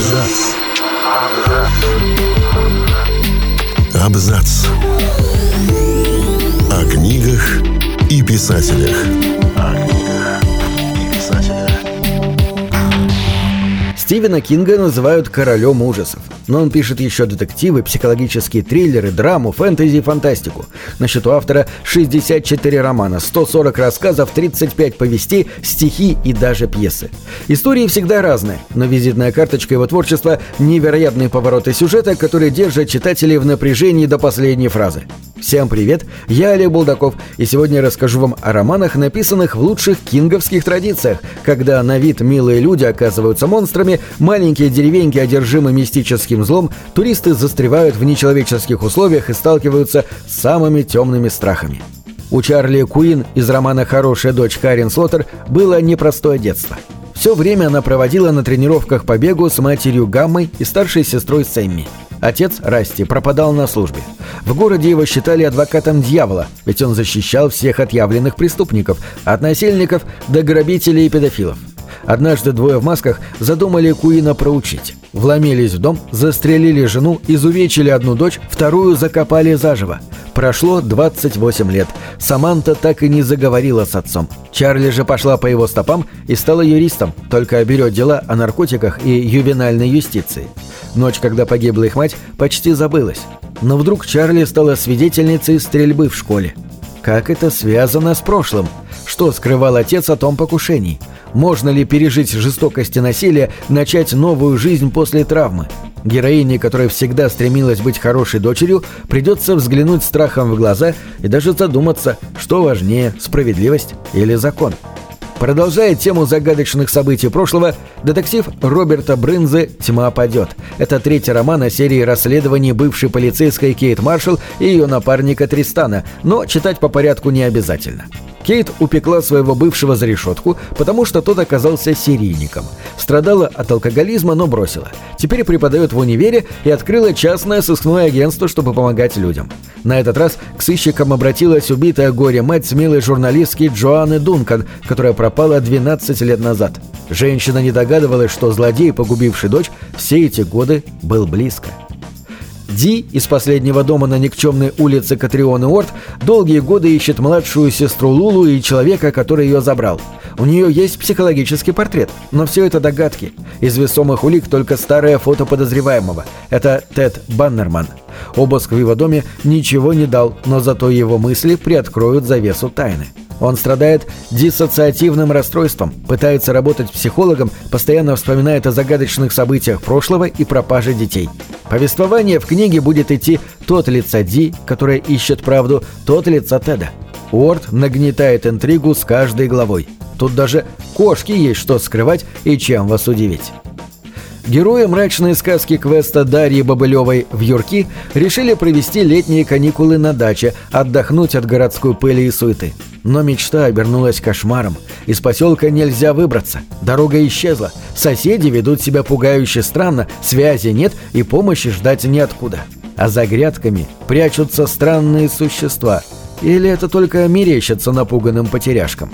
Абзац. Абзац. О книгах и писателях. Стивена Кинга называют королем ужасов. Но он пишет еще детективы, психологические триллеры, драму, фэнтези и фантастику. На счету автора 64 романа, 140 рассказов, 35 повестей, стихи и даже пьесы. Истории всегда разные, но визитная карточка его творчества – невероятные повороты сюжета, которые держат читателей в напряжении до последней фразы. Всем привет, я Олег Булдаков, и сегодня я расскажу вам о романах, написанных в лучших кинговских традициях, когда на вид милые люди оказываются монстрами, маленькие деревеньки одержимы мистическим злом, туристы застревают в нечеловеческих условиях и сталкиваются с самыми темными страхами. У Чарли Куин из романа «Хорошая дочь» Карен Слоттер было непростое детство. Все время она проводила на тренировках по бегу с матерью Гаммой и старшей сестрой Сэмми – Отец, Расти, пропадал на службе. В городе его считали адвокатом дьявола, ведь он защищал всех отъявленных преступников, от насильников до грабителей и педофилов. Однажды двое в масках задумали Куина проучить. Вломились в дом, застрелили жену, изувечили одну дочь, вторую закопали заживо. Прошло 28 лет. Саманта так и не заговорила с отцом. Чарли же пошла по его стопам и стала юристом, только берет дела о наркотиках и ювенальной юстиции. Ночь, когда погибла их мать, почти забылась. Но вдруг Чарли стала свидетельницей стрельбы в школе. Как это связано с прошлым? Что скрывал отец о том покушении? Можно ли пережить жестокость и насилие, начать новую жизнь после травмы? Героине, которая всегда стремилась быть хорошей дочерью, придется взглянуть страхом в глаза и даже задуматься, что важнее – справедливость или закон. Продолжая тему загадочных событий прошлого, детектив Роберта Брынзы «Тьма падет». Это третий роман о серии расследований бывшей полицейской Кейт Маршалл и ее напарника Тристана, но читать по порядку не обязательно. Кейт упекла своего бывшего за решетку, потому что тот оказался серийником. Страдала от алкоголизма, но бросила. Теперь преподает в универе и открыла частное сыскное агентство, чтобы помогать людям. На этот раз к сыщикам обратилась убитая горе-мать смелой журналистки Джоанны Дункан, которая пропала 12 лет назад. Женщина не догадывалась, что злодей, погубивший дочь, все эти годы был близко. Ди из последнего дома на никчемной улице Катрион Уорд долгие годы ищет младшую сестру Лулу и человека, который ее забрал. У нее есть психологический портрет, но все это догадки. Из весомых улик только старое фото подозреваемого. Это Тед Баннерман. Обыск в его доме ничего не дал, но зато его мысли приоткроют завесу тайны. Он страдает диссоциативным расстройством, пытается работать психологом, постоянно вспоминает о загадочных событиях прошлого и пропаже детей. Повествование в книге будет идти тот лица Ди, которая ищет правду, тот лица Теда. Уорд нагнетает интригу с каждой главой. Тут даже кошки есть что скрывать и чем вас удивить. Герои мрачной сказки квеста Дарьи Бобылевой в Юрки решили провести летние каникулы на даче, отдохнуть от городской пыли и суеты. Но мечта обернулась кошмаром. Из поселка нельзя выбраться. Дорога исчезла. Соседи ведут себя пугающе странно, связи нет и помощи ждать неоткуда. А за грядками прячутся странные существа. Или это только мерещится напуганным потеряшкам?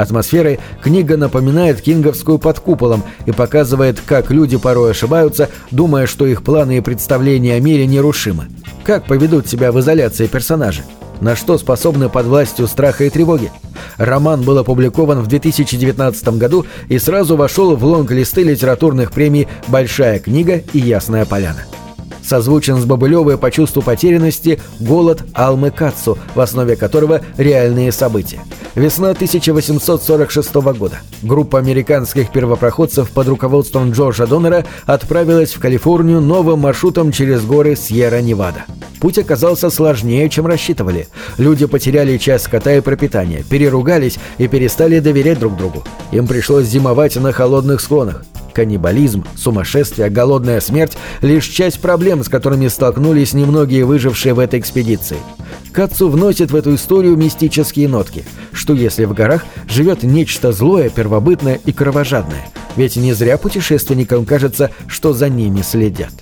Атмосферой книга напоминает кинговскую под куполом и показывает, как люди порой ошибаются, думая, что их планы и представления о мире нерушимы. Как поведут себя в изоляции персонажи? На что способны под властью страха и тревоги? Роман был опубликован в 2019 году и сразу вошел в лонг-листы литературных премий «Большая книга» и «Ясная поляна» созвучен с Бобылевой по чувству потерянности «Голод Алмы Кацу», в основе которого реальные события. Весна 1846 года. Группа американских первопроходцев под руководством Джорджа Доннера отправилась в Калифорнию новым маршрутом через горы Сьерра-Невада. Путь оказался сложнее, чем рассчитывали. Люди потеряли часть скота и пропитания, переругались и перестали доверять друг другу. Им пришлось зимовать на холодных склонах. Каннибализм, сумасшествие, голодная смерть – лишь часть проблем, с которыми столкнулись немногие выжившие в этой экспедиции. Кацу вносит в эту историю мистические нотки, что если в горах живет нечто злое, первобытное и кровожадное, ведь не зря путешественникам кажется, что за ними следят.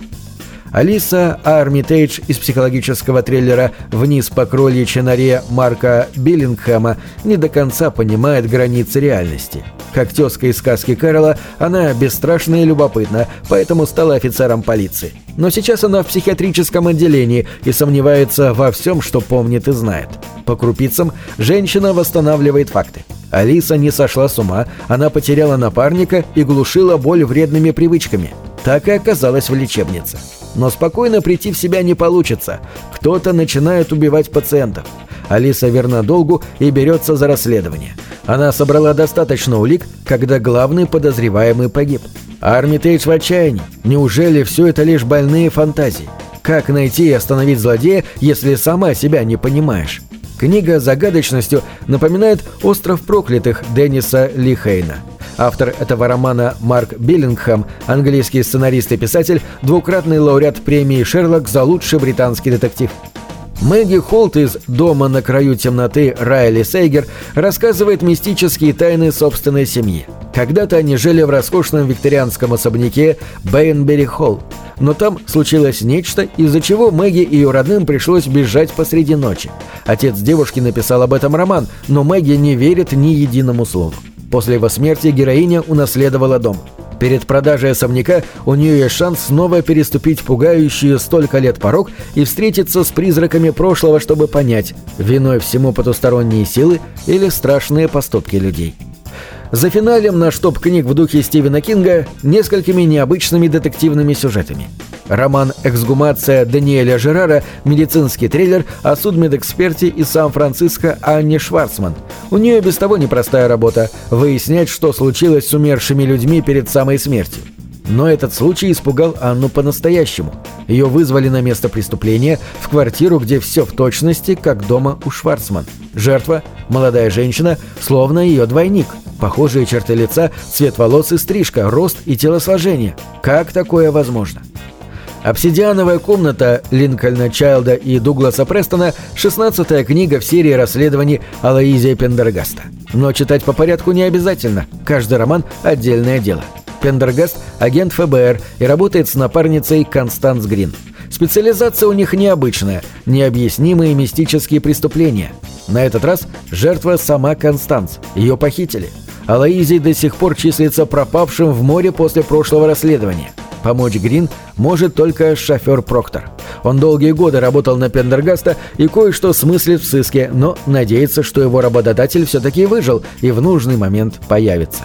Алиса Армитейдж из психологического триллера «Вниз по крольичьей норе» Марка Биллингхэма не до конца понимает границы реальности. Как тезка из сказки Кэрола, она бесстрашна и любопытна, поэтому стала офицером полиции. Но сейчас она в психиатрическом отделении и сомневается во всем, что помнит и знает. По крупицам женщина восстанавливает факты. Алиса не сошла с ума, она потеряла напарника и глушила боль вредными привычками. Так и оказалась в лечебнице. Но спокойно прийти в себя не получится. Кто-то начинает убивать пациентов. Алиса верна долгу и берется за расследование. Она собрала достаточно улик, когда главный подозреваемый погиб. Армитейдж в отчаянии. Неужели все это лишь больные фантазии? Как найти и остановить злодея, если сама себя не понимаешь? Книга загадочностью напоминает «Остров проклятых» Денниса Ли Хейна. Автор этого романа Марк Биллингхэм, английский сценарист и писатель, двукратный лауреат премии «Шерлок» за лучший британский детектив. Мэгги Холт из «Дома на краю темноты» Райли Сейгер рассказывает мистические тайны собственной семьи. Когда-то они жили в роскошном викторианском особняке Бейнбери Холл, но там случилось нечто, из-за чего Мэгги и ее родным пришлось бежать посреди ночи. Отец девушки написал об этом роман, но Мэгги не верит ни единому слову. После его смерти героиня унаследовала дом. Перед продажей особняка у нее есть шанс снова переступить пугающую столько лет порог и встретиться с призраками прошлого, чтобы понять, виной всему потусторонние силы или страшные поступки людей. За финалем наш топ-книг в духе Стивена Кинга несколькими необычными детективными сюжетами. Роман «Эксгумация» Даниэля Жерара – медицинский триллер о судмедэксперте из Сан-Франциско Анне Шварцман. У нее без того непростая работа – выяснять, что случилось с умершими людьми перед самой смертью. Но этот случай испугал Анну по-настоящему. Ее вызвали на место преступления, в квартиру, где все в точности, как дома у Шварцман. Жертва – молодая женщина, словно ее двойник. Похожие черты лица, цвет волос и стрижка, рост и телосложение. Как такое возможно? «Обсидиановая комната» Линкольна Чайлда и Дугласа Престона – 16 книга в серии расследований Алоизия Пендергаста. Но читать по порядку не обязательно, каждый роман – отдельное дело. Пендергаст – агент ФБР и работает с напарницей Констанс Грин. Специализация у них необычная – необъяснимые мистические преступления. На этот раз жертва сама Констанс, ее похитили. Алоизий до сих пор числится пропавшим в море после прошлого расследования. Помочь Грин может только шофер Проктор. Он долгие годы работал на Пендергаста и кое-что смыслит в сыске, но надеется, что его работодатель все-таки выжил и в нужный момент появится.